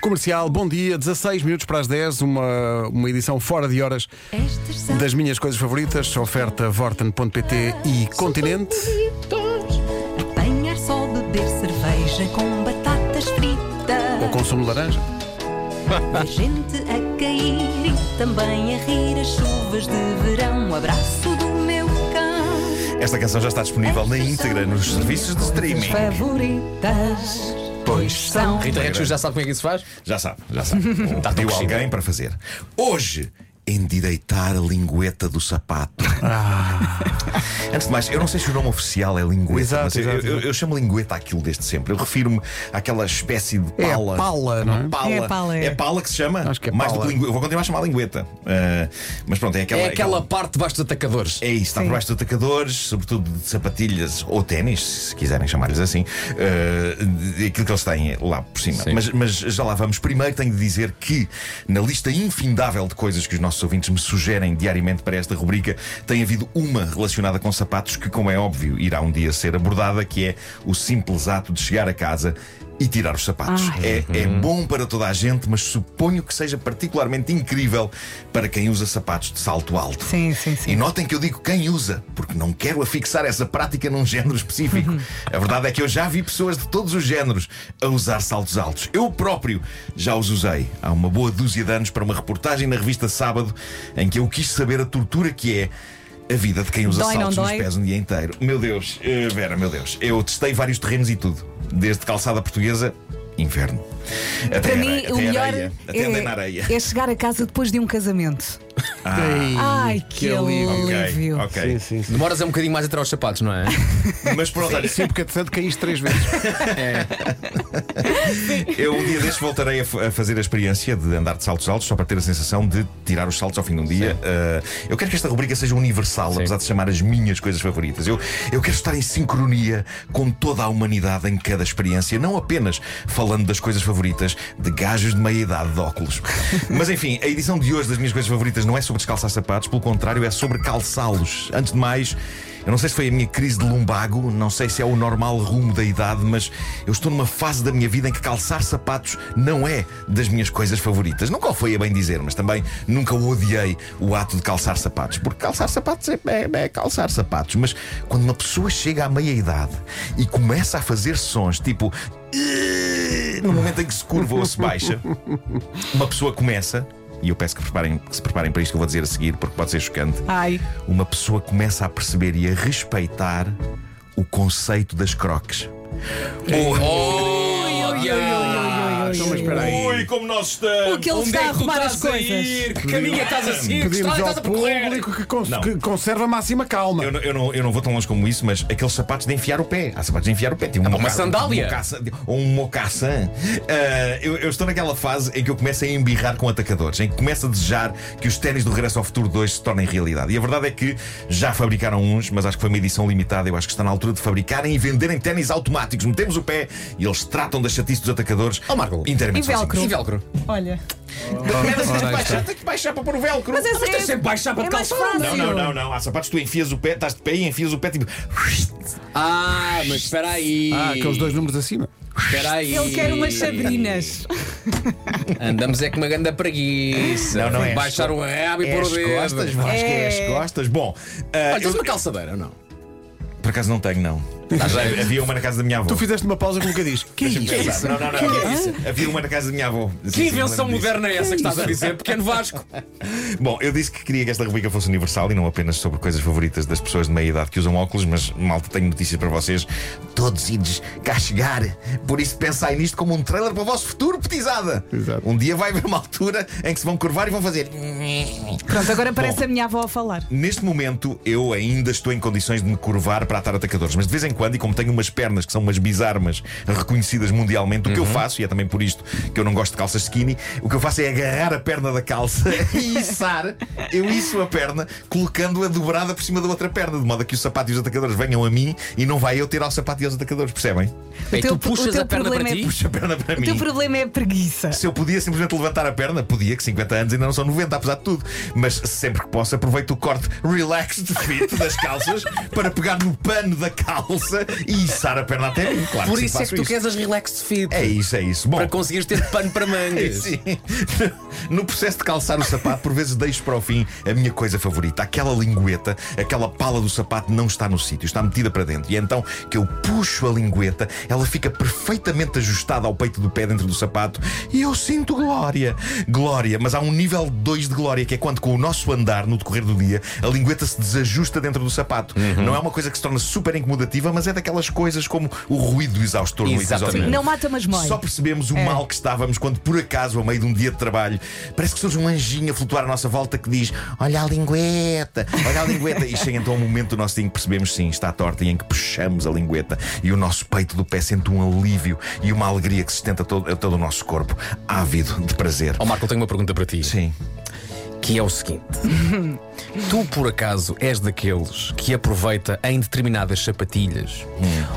Comercial, bom dia, 16 minutos para as 10, uma, uma edição fora de horas das minhas coisas favoritas, oferta Vorten.pt e Continente. Apanhar só, beber cerveja com batatas fritas. Ou consumo de laranja. A gente a cair e também a rir as chuvas de verão. Um abraço do meu cão. Esta canção já está disponível na íntegra nos serviços de streaming. favoritas. Pois são. Rita Redes já sabe como é que isso faz? Já sabe, já sabe. Tá Pediu tão alguém para fazer. Hoje, endireitar a lingueta do sapato. Antes de mais, eu não sei se o nome oficial é lingueta, Exato, mas eu, exato, eu- exato. eu chamo lingueta aquilo desde sempre. Eu refiro-me àquela espécie de É pala. pala, não é? Pala. É pala, é. É pala que se chama? Acho que é Mais do que lingueta. Eu vou continuar a chamar lingueta. Ah, mas pronto, é aquela. É aquela parte debaixo dos atacadores. É isso, está por baixo de atacadores, sobretudo de sapatilhas ou ténis, se quiserem chamar-lhes assim, de- aquilo que eles têm lá por cima. Sim. Mas, mas já lá vamos. Primeiro tenho de dizer que, na lista infindável de coisas que os nossos ouvintes me sugerem diariamente para esta rubrica, tem havido uma relacionada com sapatos que, como é óbvio, irá um dia ser abordada, que é o simples ato de chegar a casa. E tirar os sapatos. É, é bom para toda a gente, mas suponho que seja particularmente incrível para quem usa sapatos de salto alto. Sim, sim, sim. E notem que eu digo quem usa, porque não quero afixar essa prática num género específico. A verdade é que eu já vi pessoas de todos os géneros a usar saltos altos. Eu próprio já os usei há uma boa dúzia de anos para uma reportagem na revista Sábado em que eu quis saber a tortura que é. A vida de quem usa Dói, não saltos nos pés um dia inteiro. Meu Deus, eh, Vera, meu Deus. Eu testei vários terrenos e tudo. Desde calçada portuguesa, inverno. Até, Para are- mim, até o melhor areia. Até andei na areia. é, é chegar a casa depois de um casamento. Ei, Ai, que, alívio. alívio. Ok, ok. Sim, sim, sim. Demoras é um bocadinho mais a tirar os sapatos, não é? Mas pronto, olha, Sim, porque entretanto caíste três vezes. Eu um dia destes voltarei a, a fazer a experiência de andar de saltos altos só para ter a sensação de tirar os saltos ao fim de um dia. Uh, eu quero que esta rubrica seja universal, apesar de chamar as minhas coisas favoritas. Eu, eu quero estar em sincronia com toda a humanidade em cada experiência, não apenas falando das coisas favoritas de gajos de meia idade de óculos. Mas enfim, a edição de hoje das minhas coisas favoritas não é sobre descalçar sapatos, pelo contrário, é sobre calçá-los. Antes de mais. Eu não sei se foi a minha crise de lumbago, não sei se é o normal rumo da idade, mas eu estou numa fase da minha vida em que calçar sapatos não é das minhas coisas favoritas. Nunca o foi a bem dizer, mas também nunca odiei o ato de calçar sapatos, porque calçar sapatos é, é- é calçar sapatos. Mas quando uma pessoa chega à meia idade e começa a fazer sons tipo. No momento em que se curva ou se baixa, uma pessoa começa. E eu peço que, preparem, que se preparem para isto que eu vou dizer a seguir, porque pode ser chocante. Ai, uma pessoa começa a perceber e a respeitar o conceito das croques. Oh, Então, mas espera aí. Ui, como nós estamos! o que ele Onde está é a tu arrumar as estás a coisas. ir? Que caminho é que estás a seguir? Que Pedimos ao estás a percorrer? público que, cons- Não. que conserve a máxima calma. Eu não, eu, não, eu não vou tão longe como isso, mas aqueles sapatos de enfiar o pé. Há sapatos de enfiar o pé. Tem um uma moca- sandália. um Ou um mocassin. Ah, eu, eu estou naquela fase em que eu começo a embirrar com atacadores, em que começo a desejar que os ténis do Regresso ao Futuro 2 se tornem realidade. E a verdade é que já fabricaram uns, mas acho que foi uma edição limitada. Eu acho que está na altura de fabricarem e venderem ténis automáticos. Metemos o pé e eles tratam da chatice dos atacadores Ó, Marco. Inteiramente E velcro. E velcro? Olha. Merda, tens que baixar, tens baixar para pôr o velcro. Mas é, tens sempre baixar para é calçar. Não, não, não, não. Há sapatos que tu enfias o pé, estás de pé e enfias o pé tipo. Ah, mas espera aí. Ah, aqueles dois números acima. Espera aí. Ele quer umas sabrinas. Andamos é com uma grande preguiça. Não, não é. Baixar o rabo e pôr as o dedo. costas, Vasco, é as costas. Bom, ah, Olha, eu, tens uma calçadeira ou não? por acaso não tenho, não. Havia uma na casa da minha avó. Tu fizeste uma pausa como que diz. Que é isso? pensar. Não, não, não. Havia uma na casa da minha avó. Que invenção moderna é essa que estás a dizer, pequeno Vasco? Bom, eu disse que queria que esta rubrica fosse universal e não apenas sobre coisas favoritas das pessoas de meia idade que usam óculos, mas malta, tenho notícias para vocês. Todos ides cá chegar. Por isso pensai nisto como um trailer para o vosso futuro, petizada. Exato. Um dia vai haver uma altura em que se vão curvar e vão fazer. Pronto, agora parece Bom. a minha avó a falar. Neste momento, eu ainda estou em condições de me curvar para atar atacadores, mas de vez em quando, e como tenho umas pernas que são umas bizarmas reconhecidas mundialmente, o que eu faço, e é também por isto que eu não gosto de calças skinny, o que eu faço é agarrar a perna da calça e içar, eu iço a perna, colocando-a dobrada por cima da outra perna, de modo a que o sapato e os atacadores venham a mim e não vai eu ter ao sapato e aos atacadores, percebem? Bem, teu- tu puxas o teu a perna para problema é ti? Puxa a perna para O mim. teu problema é a preguiça. Se eu podia simplesmente levantar a perna, podia, que 50 anos ainda não são 90, apesar de tudo. Mas sempre que posso, aproveito o corte relaxed fit das calças para pegar no pano da calça relaxa e içar a perna até mim. Claro Por sim, isso é que tu queres as relaxed fit. É isso, é isso. Bom, Para conseguires ter pano para mangas. Sim. No processo de calçar o sapato, por vezes deixo para o fim a minha coisa favorita. Aquela lingueta, aquela pala do sapato não está no sítio, está metida para dentro. E é então que eu puxo a lingueta, ela fica perfeitamente ajustada ao peito do pé dentro do sapato e eu sinto glória. Glória, mas há um nível 2 de glória, que é quando com o nosso andar no decorrer do dia, a lingueta se desajusta dentro do sapato. Não é uma coisa que se torna super incomodativa, mas é daquelas coisas como o ruído do exaustor no episódio. Sim, não mata, mas mói. Só percebemos o É. mal que estávamos quando, por acaso, ao meio de um dia de trabalho, parece que surge um anjinho a flutuar à nossa volta que diz: Olha a lingueta, olha a lingueta. E chega então o momento do nosso dia em que percebemos, sim, está torta e em que puxamos a lingueta e o nosso peito do pé sente um alívio e uma alegria que se estende a todo, todo o nosso corpo, ávido de prazer. Ó Marco, eu tenho uma pergunta para ti. Sim. Que é o seguinte: tu por acaso és daqueles que aproveita em determinadas sapatilhas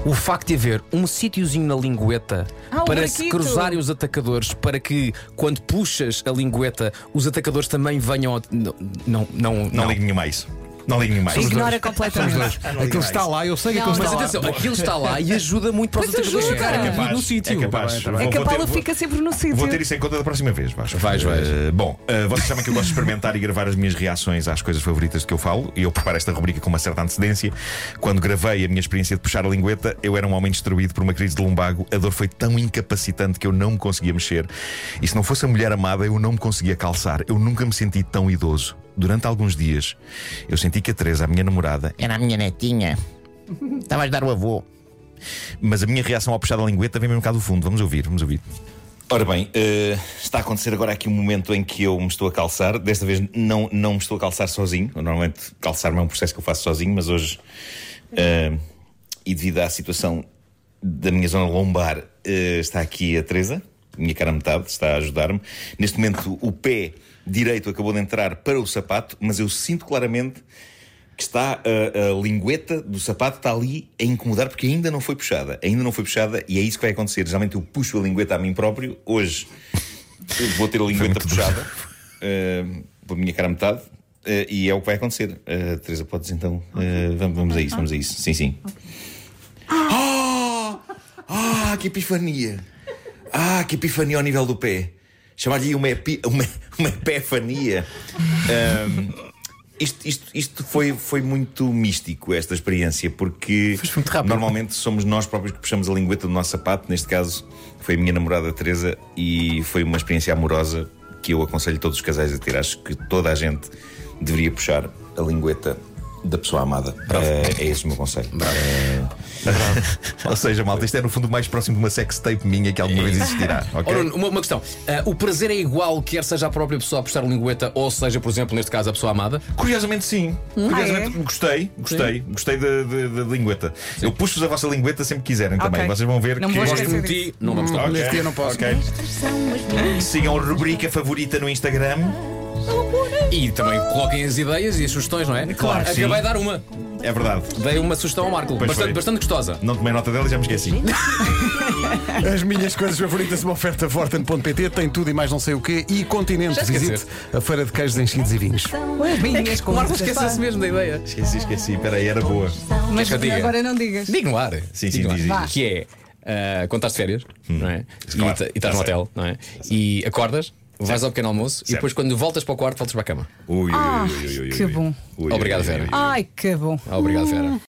o facto de haver um sítiozinho na lingueta Ah, um para se buraquito. cruzarem os atacadores, para que quando puxas a lingueta, os atacadores também venham. ao- Não, não, não. Não, ligo nenhuma a isso. Não ligo isso. Ignora completamente. Aquilo está lá, eu sei que aquilo Mas está lá. atenção, aquilo está lá e ajuda muito para Pois atacadores ajuda. É capaz, no sítio. é capaz. Tá bem, tá Vou- É que a ter- vou- fica sempre no sítio. Vou ter isso em conta da próxima vez, Vasco. Vais, vais. Eh, bom, eh, vocês sabem que eu gosto de experimentar e gravar as minhas reações às coisas favoritas de que eu falo, e eu preparo esta rubrica com uma certa antecedência. Quando gravei a minha experiência de puxar a lingueta, eu era um homem destruído por uma crise de lumbago. A dor foi tão incapacitante que eu não me conseguia mexer. E se não fosse a mulher amada, eu não me conseguia calçar. Eu nunca me senti tão idoso. Durante alguns dias, eu senti que a Teresa, a minha namorada, Era a minha netinha. Estava a ajudar o avô. Mas a minha reação ao puxar a lingueta vem mesmo cá do fundo. Vamos ouvir, vamos ouvir. Ora bem, eh, está a acontecer agora aqui um momento em que eu me estou a calçar. Desta vez não, não me estou a calçar sozinho. Normalmente calçar-me é um processo que eu faço sozinho, mas hoje, eh, e devido à situação da minha zona lombar, eh, está aqui a Teresa, minha cara metade, está a ajudar-me. Neste momento, o pé direito acabou de entrar para o sapato, mas eu sinto claramente que está a, a lingueta do sapato está ali a incomodar porque ainda não foi puxada. Ainda não foi puxada e é isso que vai acontecer. Geralmente eu puxo a lingueta a mim próprio. Hoje eu vou ter a lingueta puxada eh, pela minha cara metade. eh, e é o que vai acontecer. Eh, Teresa, podes então. eh, vamos, vamos a isso, vamos a isso. Sim, sim. Ah! Ah, que epifania! Ah, que epifania ao nível do pé. Chamar-lhe uma, epi, uma, uma epifania. Ahm, isto, isto, isto foi, foi muito místico, esta experiência, porque normalmente somos nós próprios que puxamos a lingueta do nosso sapato. Neste caso, foi a minha namorada Teresa e foi uma experiência amorosa que eu aconselho todos os casais a ter. Acho que toda a gente deveria puxar a lingueta da pessoa amada. É, é esse o meu conselho. É... Ou seja, malta, isto é no fundo o mais próximo de uma sex tape minha que alguma vez existirá. ok? Ora, uma, uma questão: Ah, o prazer é igual, quer seja a própria pessoa a puxar a lingueta, ou seja, por exemplo, neste caso, a pessoa amada? Curiosamente, sim. Curiosamente, Ah, é? gostei, gostei, gostei da, lingueta. Eu puxo-vos a vossa lingueta sempre que quiserem também. Ok. Vocês vão ver Não que. vou Gosto de ti, não vamos Hum, tocar. Ok, Neste dia não posso. ok. Sigam a rubrica favorita no Instagram. E também coloquem as ideias e as sugestões, não é? Claro que Acabei sim. de dar uma. É verdade. Dei uma sugestão ao Marco. Pois Bastante, foi. bastante gostosa. Não tomei nota dela e já me esqueci. As minhas coisas favoritas, uma oferta Forten.pt, tem tudo e mais não sei o quê. E Continente, Já visite a feira de queijos enchidos e vinhos. As minhas O Marco coisas. esqueceu-se mesmo da ideia. Esqueci, esqueci. Espera aí, era boa. Mas que eu diga? agora não digas. Digo no ar. Sim, sim, Digo no diz, ar. diz. Que é ah, quando estás de férias, não é? E, Claro, ta- e estás já no sei. hotel, não é? E acordas, vais ao pequeno almoço e depois, quando voltas para o quarto, voltas para a cama. Ui, ui, Ah, ui, ui, ui, ui, que ui. bom. Ui, ui, Obrigado, ui, ui, Vera. ui. Ai, que bom. Obrigado, Vera.